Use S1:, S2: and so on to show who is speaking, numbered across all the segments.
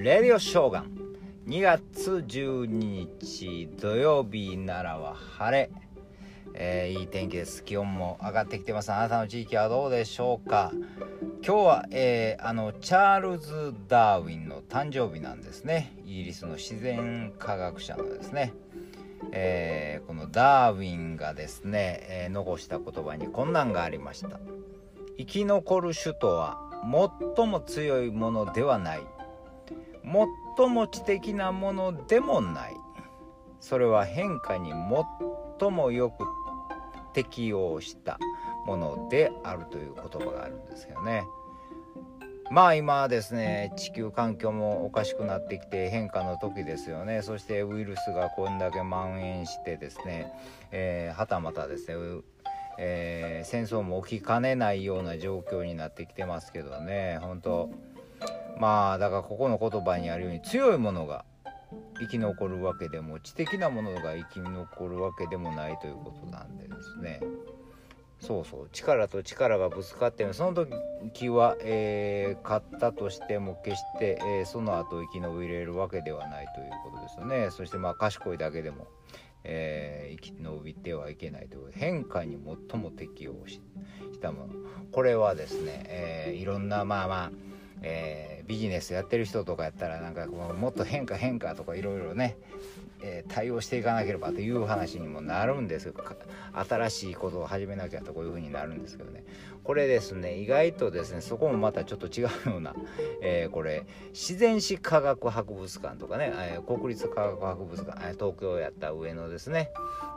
S1: レディオショーガン。2月12日土曜日ならは晴れ、えーいい天気です。気温も上がってきてます。あなたの地域はどうでしょうか？今日は、えーあのチャールズ・ダーウィンの誕生日なんですね。イギリスの自然科学者のですね。えーこのダーウィンがですね、えー残した言葉にこんなんがありました。生き残る種とは最も強いものではない。最も知的なものでもない。それは変化に最もよく適応したものであるという言葉があるんですけどね。まあ今はですね地球環境もおかしくなってきて変化の時ですよね。そしてウイルスがこんだけ蔓延してですね、えーはたまたですねえー戦争も起きかねないような状況になってきてますけどね。本当まあだからここの言葉にあるように強いものが生き残るわけでも知的なものが生き残るわけでもないということなんでですね。そうそう力と力がぶつかってその時は、えー勝ったとしても決して、えーその後生き延びれるわけではないということですよね。そしてまあ賢いだけでも、えー生き延びてはいけないという変化に最も適応ししたもの。これはですね、えーいろんなまあまあえービジネスやってる人とかやったらなんかこうもっと変化変化とかいろいろね、えー対応していかなければという話にもなるんですよか新しいことを始めなきゃとこういうふうになるんですけどね。これですね意外とですねそこもまたちょっと違うような、えーこれ自然史科学博物館とかね、え国立科学博物館、東京やった上野ですね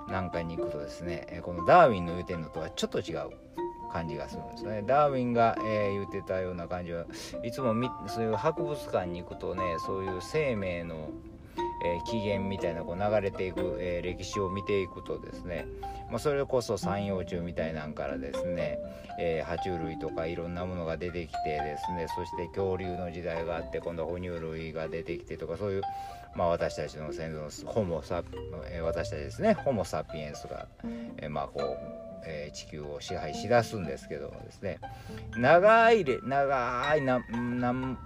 S1: なんかに行くとですね、えこのダーウィンの言うてるのとはちょっと違う。感じがするんですね。ダーウィンが、えー言ってたような感じはいつもみそういう博物館に行くとねそういう生命の、えー起源みたいなこう流れていく、え歴史を見ていくとですね、まあ、それこそ三葉虫みたいなんからですね、え爬虫類とかいろんなものが出てきてですねそして恐竜の時代があって今度哺乳類が出てきてとかそういう、まあ、私たちの先祖のホモサ、え私たちですねホモ・サピエンスが、えまあこう、え地球を支配しだすんですけどもですね長いれ長いな何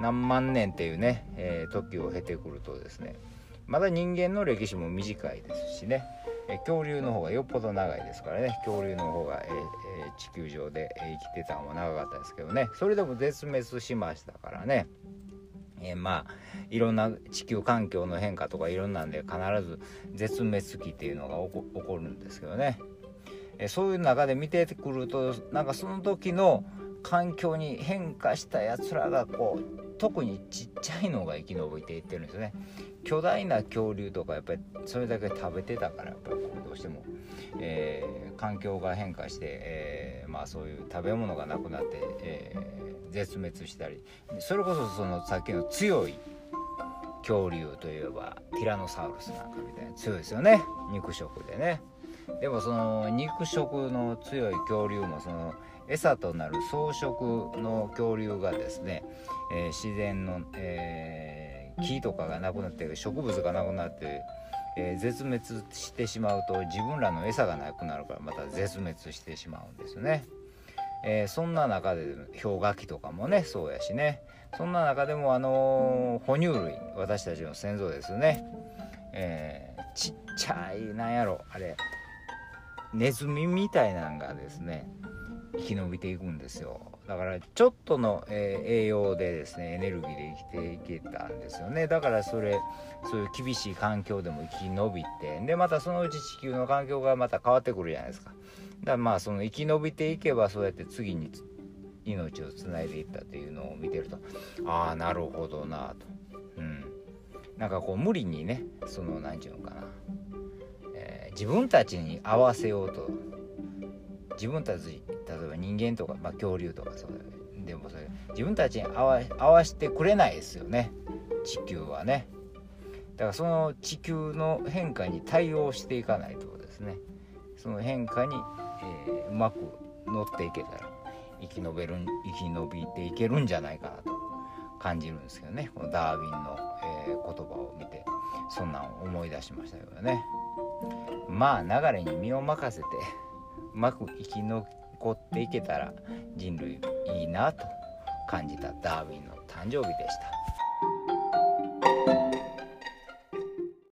S1: 何万年っていうね、えー時を経てくるとですねまだ人間の歴史も短いですしね、えー恐竜の方がよっぽど長いですからね恐竜の方が、えー地球上で、生きてたのも長かったですけどねそれでも絶滅しましたからね、えまあいろんな地球環境の変化とかいろんなんで必ず絶滅期っていうのが起こるんですけどねえそういう中で見てくるとなんかその時の環境に変化したやつらがこう特にちっちゃいのが生き延びていってるんですよね。巨大な恐竜とかやっぱりそれだけ食べてたからやっぱりどうしても、えー環境が変化して、えーまあそういう食べ物がなくなって、えー絶滅したり。それこそそのさっきの強い恐竜といえばティラノサウルスなんかみたいな強いですよね。肉食でね。でもその肉食の強い恐竜もその餌となる草食の恐竜がですね、えー自然の、えー木とかがなくなって植物がなくなって、えー絶滅してしまうと自分らの餌がなくなるからまた絶滅してしまうんですね。えーそんな中で氷河期とかもねそうやしね。そんな中でもあのー哺乳類私たちの先祖ですね、えーちっちゃいなんやろあれ。ネズミみたいなのがですね生き延びていくんですよ。だからちょっとの、えー栄養でですねエネルギーで生きていけたんですよね。だからそれそういう厳しい環境でも生き延びてでまたそのうち地球の環境がまた変わってくるじゃないですか。だからまあその生き延びていけばそうやって次に命をつないでいったというのを見てると。ああなるほどなと。うん。なんかこう無理にねその何て言うのかな、自分たちに合わせようと。自分たち例えば人間とか、まあ、恐竜とかそうでもそれ自分たちに合わ合わせてくれないですよね。地球はね。だからその地球の変化に対応していかないとですね。その変化に、えーうまく乗っていけたら生き延べる生き延びていけるんじゃないかなと。感じるんですけどね。このダーウィンの、えー言葉を見てそんなん思い出しましたけどね。まあ流れに身を任せてうまく生き残っていけたら人類いいなと感じたダーウィンの誕生日でした。